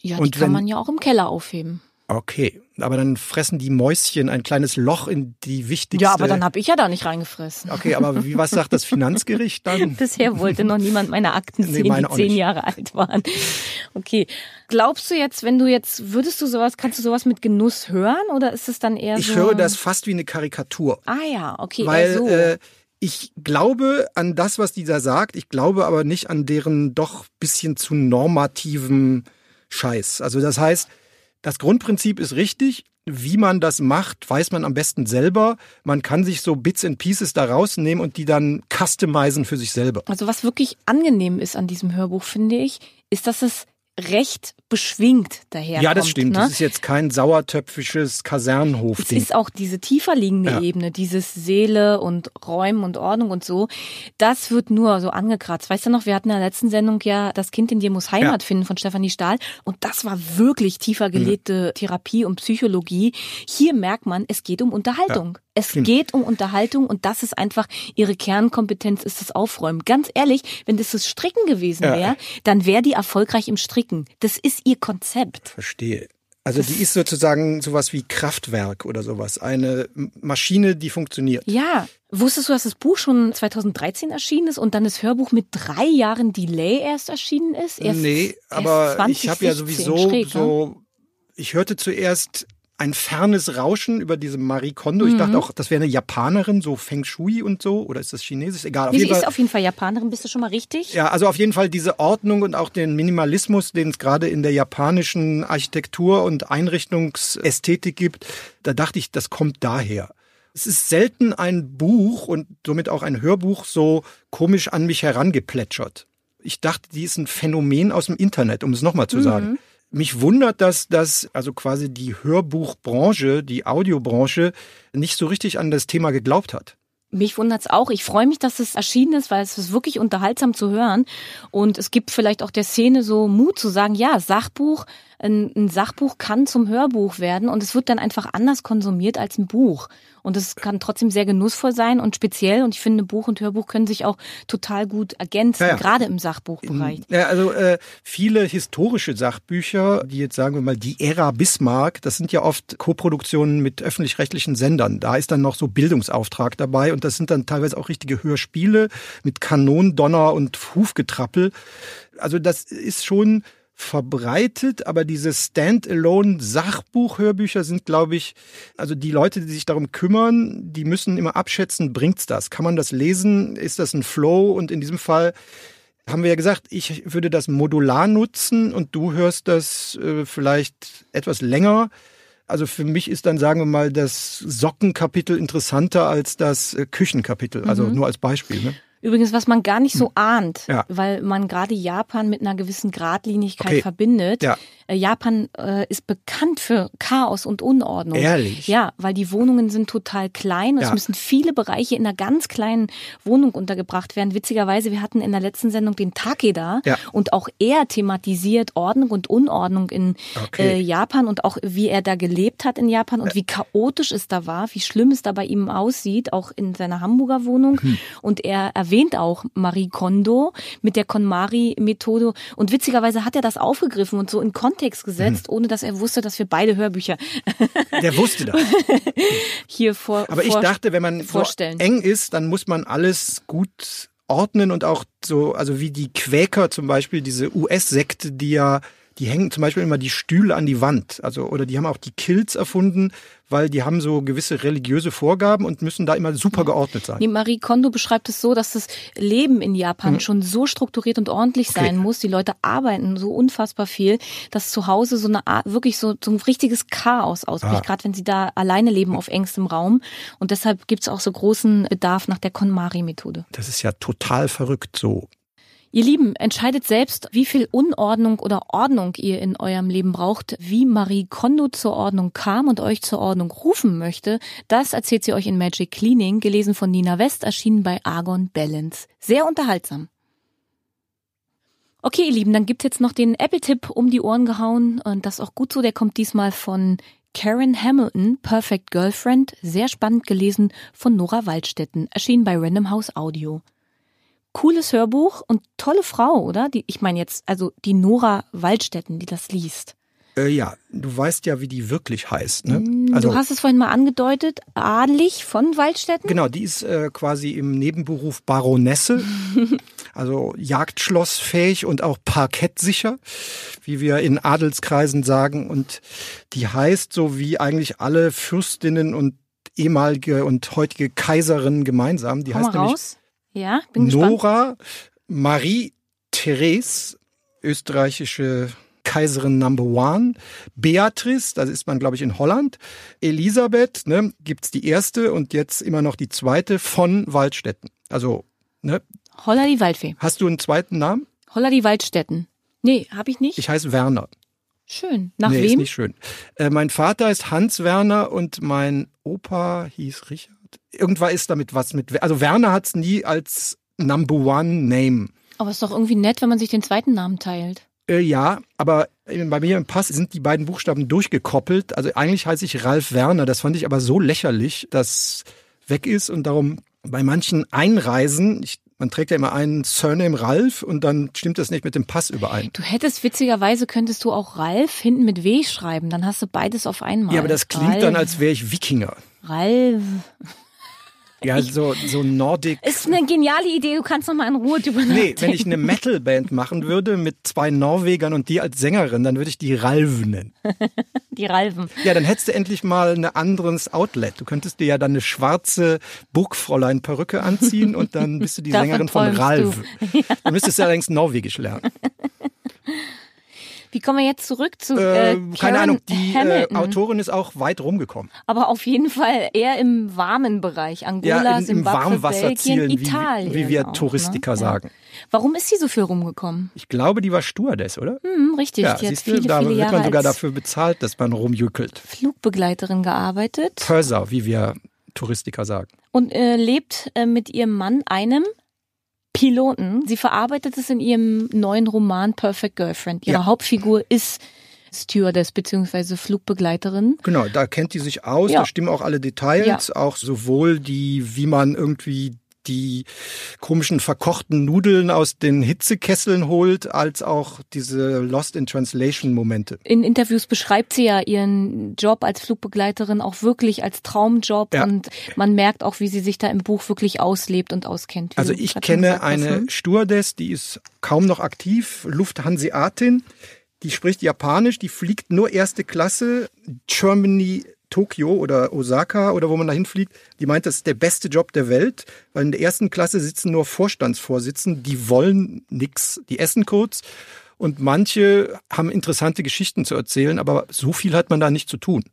Ja, und die kann wenn, man ja auch im Keller aufheben. Okay, aber dann fressen die Mäuschen ein kleines Loch in die wichtigste. Ja, aber dann habe ich ja da nicht reingefressen. Okay, aber wie was sagt das Finanzgericht dann? Bisher wollte noch niemand meine Akten sehen, nee, meine die zehn Jahre alt waren. Okay, glaubst du jetzt, wenn du jetzt würdest du sowas, kannst du sowas mit Genuss hören oder ist es dann eher ich so? Ich höre das fast wie eine Karikatur. Ah ja, okay, weil so. äh, ich glaube an das, was dieser sagt. Ich glaube aber nicht an deren doch bisschen zu normativen Scheiß. Also das heißt das Grundprinzip ist richtig. Wie man das macht, weiß man am besten selber. Man kann sich so Bits and Pieces da rausnehmen und die dann customizen für sich selber. Also was wirklich angenehm ist an diesem Hörbuch, finde ich, ist, dass es recht beschwingt daherkommt. Ja, das stimmt. Ne? Das ist jetzt kein sauertöpfisches Kasernenhof-Ding. Es ist auch diese tiefer liegende Ja. Ebene, dieses Seele und Räumen und Ordnung und so. Das wird nur so angekratzt. Weißt du noch, wir hatten in der letzten Sendung ja Das Kind in dir muss Heimat Ja. finden von Stefanie Stahl. Und das war wirklich tiefer gelegte Therapie und Psychologie. Hier merkt man, es geht um Unterhaltung. Es Stimmt. geht um Unterhaltung und das ist einfach ihre Kernkompetenz, ist das Aufräumen. Ganz ehrlich, wenn das das Stricken gewesen Ja. wäre, dann wäre die erfolgreich im Stricken. Das ist ihr Konzept. Verstehe. Also die ist sozusagen sowas wie Kraftwerk oder sowas. Eine Maschine, die funktioniert. Ja, wusstest du, dass das Buch schon 2013 erschienen ist und dann das Hörbuch mit drei Jahren Delay erst erschienen ist? Erst, nee, erst aber ich habe ja 2016, sowieso schräg, ne? so, ich hörte zuerst ein fernes Rauschen über diese Marie Kondo. Mhm. Ich dachte auch, das wäre eine Japanerin, so Feng Shui und so. Oder ist das Chinesisch? Egal. Auf Nee, sie jeden Fall. ist auf jeden Fall Japanerin, bist du schon mal richtig? Ja, also auf jeden Fall diese Ordnung und auch den Minimalismus, den es gerade in der japanischen Architektur und Einrichtungsästhetik gibt, da dachte ich, das kommt daher. Es ist selten ein Buch und somit auch ein Hörbuch so komisch an mich herangeplätschert. Ich dachte, die ist ein Phänomen aus dem Internet, um es nochmal zu sagen. Mich wundert, dass das, also quasi die Hörbuchbranche, die Audiobranche, nicht so richtig an das Thema geglaubt hat. Mich wundert's auch. Ich freue mich, dass es erschienen ist, weil es ist wirklich unterhaltsam zu hören. Und es gibt vielleicht auch der Szene so Mut zu sagen, ja, Sachbuch, ein, ein Sachbuch kann zum Hörbuch werden und es wird dann einfach anders konsumiert als ein Buch. Und es kann trotzdem sehr genussvoll sein und speziell. Und ich finde, Buch und Hörbuch können sich auch total gut ergänzen, Ja, ja. gerade im Sachbuchbereich. Ja, also äh, viele historische Sachbücher, die jetzt sagen wir mal die Ära Bismarck, das sind ja oft Koproduktionen mit öffentlich-rechtlichen Sendern. Da ist dann noch so Bildungsauftrag dabei und das sind dann teilweise auch richtige Hörspiele mit Kanondonner und Hufgetrappel. Also das ist schon verbreitet, aber diese Standalone-Sachbuch-Hörbücher sind, glaube ich, also die Leute, die sich darum kümmern, die müssen immer abschätzen, bringt's das? Kann man das lesen? Ist das ein Flow? Und in diesem Fall haben wir ja gesagt, ich würde das modular nutzen und du hörst das äh, vielleicht etwas länger. Also für mich ist dann, sagen wir mal, das Sockenkapitel interessanter als das äh, Küchenkapitel. Also nur als Beispiel. Ne? Übrigens, was man gar nicht so ahnt, Ja. weil man gerade Japan mit einer gewissen Gradlinigkeit Okay. verbindet. Ja. Äh, Japan äh, ist bekannt für Chaos und Unordnung. Ehrlich? Ja, weil die Wohnungen sind total klein und es Ja. müssen viele Bereiche in einer ganz kleinen Wohnung untergebracht werden. Witzigerweise, wir hatten in der letzten Sendung den Takeda Ja. und auch er thematisiert Ordnung und Unordnung in Okay. äh, Japan und auch wie er da gelebt hat in Japan und wie chaotisch es da war, wie schlimm es da bei ihm aussieht, auch in seiner Hamburger Wohnung. Hm. Und er erwähnt auch Marie Kondo mit der KonMari-Methode. Und witzigerweise hat er das aufgegriffen und so in Kontext gesetzt, ohne dass er wusste, dass wir beide Hörbücher Der wusste das. hier vor. Aber ich vor- dachte, wenn man so vorstellen. eng ist, dann muss man alles gut ordnen und auch so, also wie die Quäker zum Beispiel, diese US-Sekte, die ja, die hängen zum Beispiel immer die Stühle an die Wand. Also, oder die haben auch die Kilts erfunden, weil die haben so gewisse religiöse Vorgaben und müssen da immer super geordnet sein. Nee, Marie Kondo beschreibt es so, dass das Leben in Japan schon so strukturiert und ordentlich sein Mhm. Okay. muss. Die Leute arbeiten so unfassbar viel, dass zu Hause so eine Art, wirklich so, so ein richtiges Chaos ausbricht, Ah. gerade wenn sie da alleine leben auf engstem Raum. Und deshalb gibt's auch so großen Bedarf nach der KonMari-Methode. Das ist ja total verrückt so. Ihr Lieben, entscheidet selbst, wie viel Unordnung oder Ordnung ihr in eurem Leben braucht, wie Marie Kondo zur Ordnung kam und euch zur Ordnung rufen möchte. Das erzählt sie euch in Magic Cleaning, gelesen von Nina West, erschienen bei Argon Balance. Sehr unterhaltsam. Okay, ihr Lieben, dann gibt's jetzt noch den Apple-Tipp um die Ohren gehauen und das auch gut so. Der kommt diesmal von Karen Hamilton, Perfect Girlfriend, sehr spannend gelesen von Nora Waldstetten, erschienen bei Random House Audio cooles Hörbuch und tolle Frau, oder? Die, ich meine jetzt, also die Nora Waldstetten, die das liest. Äh, ja, du weißt ja, wie die wirklich heißt. Ne? du hast es vorhin mal angedeutet, adelig von Waldstetten. Genau, die ist äh, quasi im Nebenberuf Baronesse, also Jagdschlossfähig und auch parkettsicher, wie wir in Adelskreisen sagen. Und die heißt so wie eigentlich alle Fürstinnen und ehemalige und heutige Kaiserinnen gemeinsam. Die Komm heißt nämlich raus. Ja, bin gespannt. Nora Marie Therese, österreichische Kaiserin Number One, Beatrice, das ist man, glaube ich, in Holland, Elisabeth, ne, gibt's die erste und jetzt immer noch die zweite von Waldstätten. Also, ne, Holla die Waldfee. hast du einen zweiten Namen? Holla die Waldstetten. Nee, habe ich nicht. Ich heiße Werner. Schön. Nach nee, wem? ist nicht schön. Äh, mein Vater ist Hans Werner und mein Opa hieß Richard. Irgendwann ist damit was mit. Also Werner hat's nie als Number One Name. Aber ist doch irgendwie nett, wenn man sich den zweiten Namen teilt. Äh, ja, aber bei mir im Pass sind die beiden Buchstaben durchgekoppelt. Also eigentlich heiße ich Ralf Werner. Das fand ich aber so lächerlich, dass weg ist und darum bei manchen Einreisen, ich, man trägt ja immer einen Surname Ralf und dann stimmt das nicht mit dem Pass überein. Du hättest witzigerweise könntest du auch Ralf hinten mit W schreiben, dann hast du beides auf einmal. Ja, aber das klingt Ralf, dann, als wäre ich Wikinger. Ralf. Ja, so, so Nordic. Ist eine geniale Idee, du kannst noch mal in Ruhe drüber Nee, nachdenken. wenn ich eine Metalband machen würde mit zwei Norwegern und die als Sängerin, dann würde ich die Ralv nennen. Die Ralven. Ja, dann hättest du endlich mal ein anderes Outlet. Du könntest dir ja dann eine schwarze Burgfräulein-Perücke anziehen und dann bist du die Sängerin von Ralv. du. Du müsstest ja allerdings Norwegisch lernen. Wie kommen wir jetzt zurück zu äh, Äh, keine Ahnung, die äh? Autorin ist auch weit rumgekommen. Aber auf jeden Fall eher im warmen Bereich. Angola, Ja, in, im Warmwasserzielen, Belgien, wie, Italien. wie wir auch, Touristiker ne? sagen. Ja. Warum ist sie so viel rumgekommen? Ich glaube, die war Stewardess, oder? Hm, richtig, ja, die hat siehst du, viele, da viele wird man sogar dafür bezahlt, dass man rumjückelt. Flugbegleiterin gearbeitet Purser, wie wir Touristiker sagen. und äh, lebt äh, mit ihrem Mann, einem Piloten. Sie verarbeitet es in ihrem neuen Roman Perfect Girlfriend. Ihre Ja. Hauptfigur ist Stewardess beziehungsweise Flugbegleiterin. Genau, da kennt die sich aus, Ja. da stimmen auch alle Details, auch sowohl die, wie man irgendwie die komischen verkochten Nudeln aus den Hitzekesseln holt, als auch diese Lost in Translation Momente. In Interviews beschreibt sie ja ihren Job als Flugbegleiterin auch wirklich als Traumjob Ja. und man merkt auch, wie sie sich da im Buch wirklich auslebt und auskennt. wie Also ich kenne gesagt eine hm? Stewardess, die ist kaum noch aktiv, Lufthanseatin, die spricht Japanisch, die fliegt nur erste Klasse, Germany, Tokio oder Osaka oder wo man dahin fliegt. Die meint, das ist der beste Job der Welt, weil in der ersten Klasse sitzen nur Vorstandsvorsitzenden, die wollen nix, die essen kurz. Und manche haben interessante Geschichten zu erzählen, aber so viel hat man da nicht zu tun.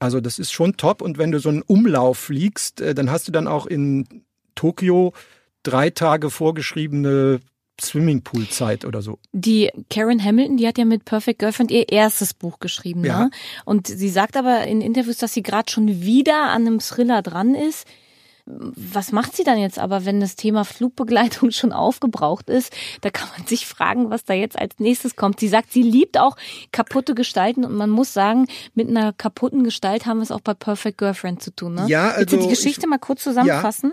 Also das ist schon top. Und wenn du so einen Umlauf fliegst, äh, dann hast du dann auch in Tokio drei Tage vorgeschriebene Swimmingpool-Zeit oder so. Die Karen Hamilton, die hat ja mit Perfect Girlfriend ihr erstes Buch geschrieben. Ja. Ne? Und sie sagt aber in Interviews, dass sie gerade schon wieder an einem Thriller dran ist. Was macht sie dann jetzt aber, wenn das Thema Flugbegleitung schon aufgebraucht ist? Da kann man sich fragen, was da jetzt als nächstes kommt. Sie sagt, sie liebt auch kaputte Gestalten und man muss sagen, mit einer kaputten Gestalt haben wir es auch bei Perfect Girlfriend zu tun. Ne? Ja, Willst du also die Geschichte ich- mal kurz zusammenfassen?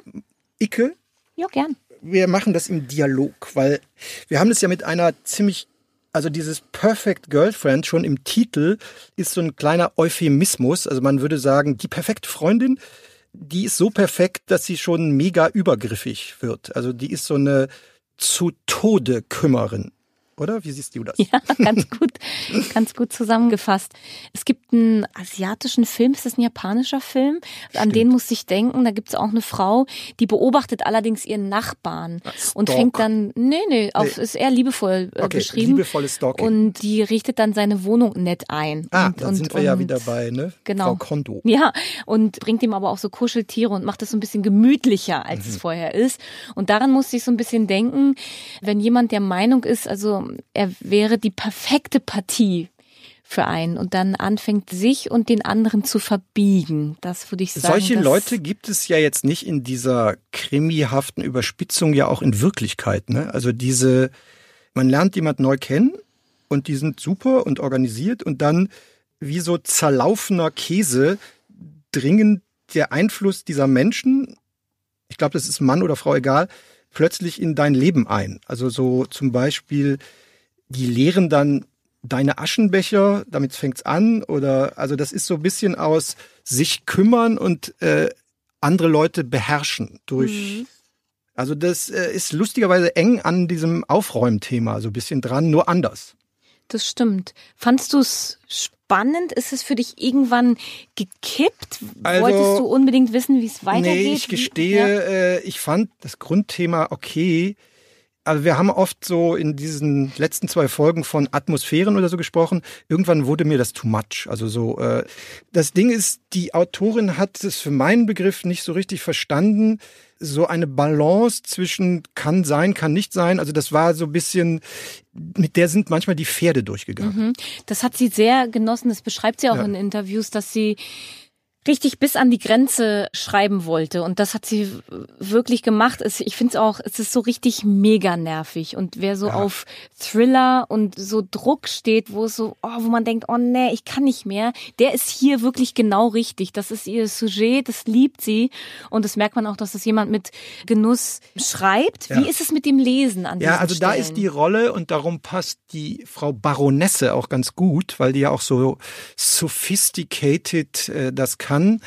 Icke, Ja, gern. Wir machen das im Dialog, weil wir haben das ja mit einer ziemlich, also dieses Perfect Girlfriend schon im Titel ist so ein kleiner Euphemismus. Also man würde sagen, die perfekte Freundin, die ist so perfekt, dass sie schon mega übergriffig wird. Also die ist so eine zu Tode Kümmerin. Oder? Wie siehst du das? Ja, ganz gut, ganz gut zusammengefasst. Es gibt einen asiatischen Film, ist das ein japanischer Film? An den muss ich denken. Da gibt es auch eine Frau, die beobachtet allerdings ihren Nachbarn und Stalk. fängt dann, nee, nee, auf, Nee. ist eher liebevoll äh, Okay, beschrieben. liebevolles Stalking. Und die richtet dann seine Wohnung nett ein. Ah, und, da und, sind wir ja und- wieder bei, ne? Genau. Frau Kondo. Ja, und bringt ihm aber auch so Kuscheltiere und macht es so ein bisschen gemütlicher, als Mhm. es vorher ist. Und daran musste ich so ein bisschen denken, wenn jemand der Meinung ist, also er wäre die perfekte Partie für einen und dann anfängt, sich und den anderen zu verbiegen. Das würde ich sagen. Solche Leute gibt es ja jetzt nicht in dieser krimihaften Überspitzung ja auch in Wirklichkeit. Ne? Also diese, man lernt jemand neu kennen und die sind super und organisiert und dann wie so zerlaufener Käse dringen der Einfluss dieser Menschen, ich glaube, das ist Mann oder Frau egal, plötzlich in dein Leben ein. Also so zum Beispiel, die leeren dann deine Aschenbecher, damit fängt's an, oder also das ist so ein bisschen aus sich kümmern und äh, andere Leute beherrschen durch. Also das äh, ist lustigerweise eng an diesem Aufräumthema so ein bisschen dran, nur anders. Das stimmt. Fandst du es spannend? Ist es für dich irgendwann gekippt? Also- Wolltest du unbedingt wissen, wie es weitergeht? Nee, ich gestehe, Ja. äh, ich fand das Grundthema okay. Also wir haben oft so in diesen letzten zwei Folgen von Atmosphären oder so gesprochen. Irgendwann wurde mir das too much. Also so, äh, das Ding ist, die Autorin hat es für meinen Begriff nicht so richtig verstanden. So eine Balance zwischen kann sein, kann nicht sein. Also das war so ein bisschen, mit der sind manchmal die Pferde durchgegangen. Mhm. Das hat sie sehr genossen. Das beschreibt sie auch ja. in Interviews, dass sie richtig bis an die Grenze schreiben wollte. Und das hat sie wirklich gemacht. Ich finde es auch, es ist so richtig mega nervig. Und wer so ja. auf Thriller und so Druck steht, wo es so, oh, wo man denkt, oh nee, ich kann nicht mehr, der ist hier wirklich genau richtig. Das ist ihr Sujet, das liebt sie. Und das merkt man auch, dass das jemand mit Genuss schreibt. Ja. Wie ist es mit dem Lesen an Ja, also Stellen? da ist die Rolle und darum passt die Frau Baronesse auch ganz gut, weil die ja auch so sophisticated äh, das kann kann.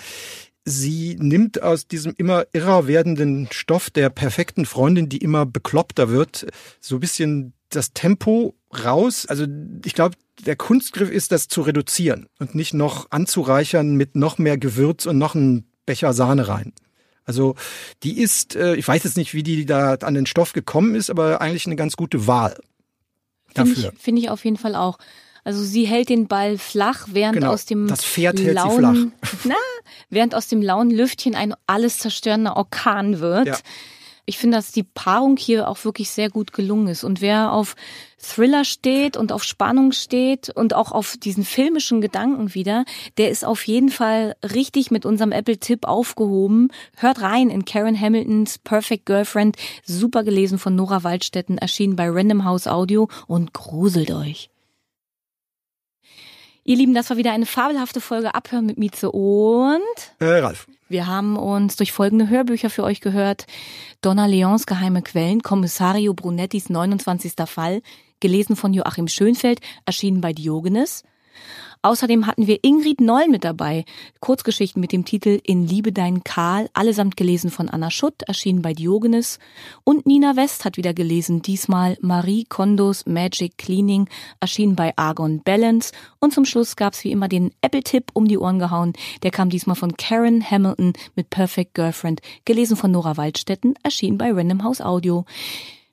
Sie nimmt aus diesem immer irrer werdenden Stoff der perfekten Freundin, die immer bekloppter wird, so ein bisschen das Tempo raus. Also ich glaube, der Kunstgriff ist, das zu reduzieren und nicht noch anzureichern mit noch mehr Gewürz und noch einen Becher Sahne rein. Also die ist, äh, ich weiß jetzt nicht, wie die da an den Stoff gekommen ist, aber eigentlich eine ganz gute Wahl dafür. Finde ich, find ich auf jeden Fall auch. Also sie hält den Ball flach, während genau, aus dem das Pferd hält lauen, sie flach. Na, während aus dem lauen Lüftchen ein alles zerstörender Orkan wird. Ja. Ich finde, dass die Paarung hier auch wirklich sehr gut gelungen ist. Und wer auf Thriller steht und auf Spannung steht und auch auf diesen filmischen Gedanken wieder, der ist auf jeden Fall richtig mit unserem Apple-Tipp aufgehoben. Hört rein in Karen Hamiltons Perfect Girlfriend, super gelesen von Nora Waldstetten, erschienen bei Random House Audio und gruselt euch. Ihr Lieben, das war wieder eine fabelhafte Folge Abhören mit Mieze und äh, Ralf. Wir haben uns durch folgende Hörbücher für euch gehört. Donna Leons Geheime Quellen, Kommissario Brunettis 29. Fall, gelesen von Joachim Schönfeld, erschienen bei Diogenes. Außerdem hatten wir Ingrid Noll mit dabei. Kurzgeschichten mit dem Titel In Liebe dein Karl, allesamt gelesen von Anna Schutt, erschienen bei Diogenes. Und Nina West hat wieder gelesen, diesmal Marie Kondos Magic Cleaning, erschienen bei Argon Balance. Und zum Schluss gab's wie immer den Apple-Tipp um die Ohren gehauen. Der kam diesmal von Karen Hamilton mit Perfect Girlfriend, gelesen von Nora Waldstetten, erschienen bei Random House Audio.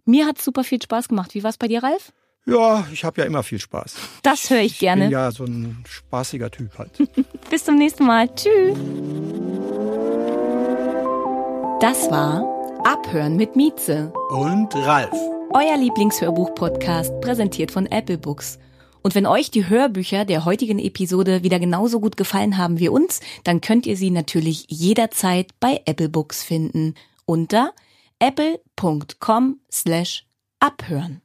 Mir hat's super viel Spaß gemacht. Wie war's bei dir, Ralf? Ja, ich habe ja immer viel Spaß. Das höre ich gerne. Ich bin ja so ein spaßiger Typ halt. Bis zum nächsten Mal. Tschüss. Das war Abhören mit Mieze. Und Ralf. Euer Lieblingshörbuch-Podcast, präsentiert von Apple Books. Und wenn euch die Hörbücher der heutigen Episode wieder genauso gut gefallen haben wie uns, dann könnt ihr sie natürlich jederzeit bei Apple Books finden. Unter apple.com slash abhören.